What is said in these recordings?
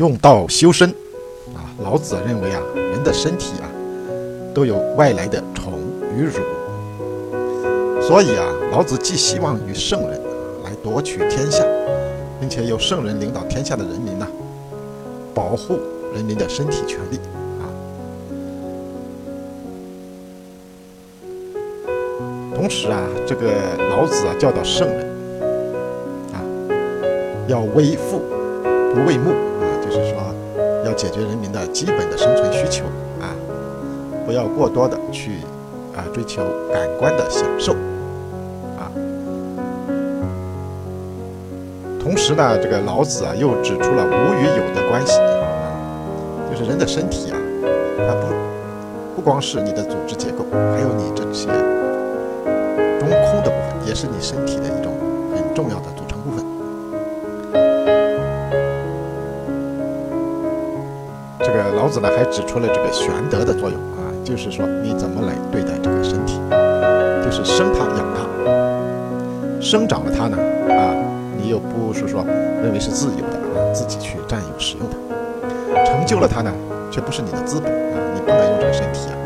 用道修身，啊，老子认为啊，人的身体啊，都有外来的宠与辱，所以啊，老子寄希望于圣人来夺取天下，并且由圣人领导天下的人民呢，保护人民的身体权利啊。同时啊，这个老子啊教导圣人啊，要为父不为目。就是说，要解决人民的基本的生存需求啊，不要过多的去啊追求感官的享受啊。同时呢，这个老子啊又指出了无与有的关系，就是人的身体啊，它不不光是你的组织结构，还有你这些中空的部分，也是你身体的一种很重要的老子呢还指出了这个玄德的作用啊，就是说你怎么来对待这个身体，就是生它养它，生长了它呢啊，你又不是说认为是自由的啊，自己去占有使用它，成就了它呢，却不是你的资本啊，你不能用这个身体啊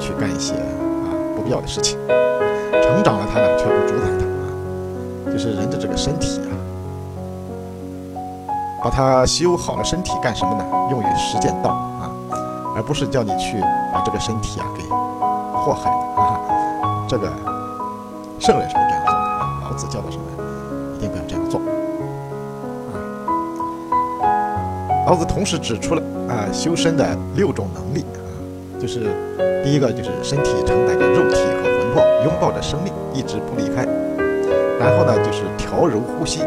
去干一些啊不必要的事情，成长了它呢，却不主宰它啊，就是人的这个身体啊。把它修好了身体干什么呢？用于实践道啊，而不是叫你去把这个身体啊给祸害的啊。这个圣人是不这样做的啊，老子教导什么，一定不要这样做啊。老子同时指出了啊修身的六种能力啊，就是第一个就是身体承载着肉体和魂魄，拥抱着生命，一直不离开。然后呢，就是调柔呼吸，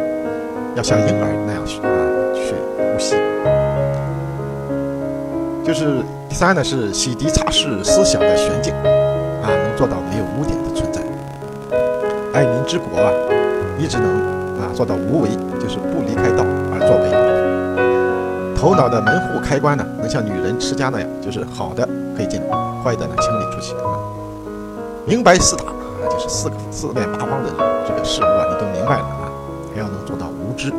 要像婴儿那样啊。呼吸，就是第三呢，是洗涤擦拭思想的玄境，啊，能做到没有污点的存在。爱民之国啊，一直能啊做到无为，就是不离开道而作为。头脑的门户开关呢，能像女人持家那样，就是好的可以进来，坏的呢清理出去啊。明白四大啊，就是四个四面八方的这个事物啊，你都明白了啊，还要能做到无知。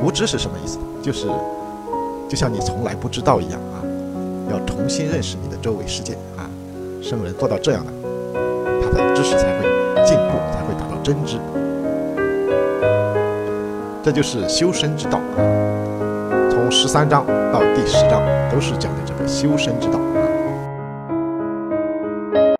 无知是什么意思？就是，就像你从来不知道一样啊，要重新认识你的周围世界啊。圣人做到这样的，他的知识才会进步，才会达到真知。这就是修身之道啊。从十三章到第十章，都是讲的这个修身之道啊。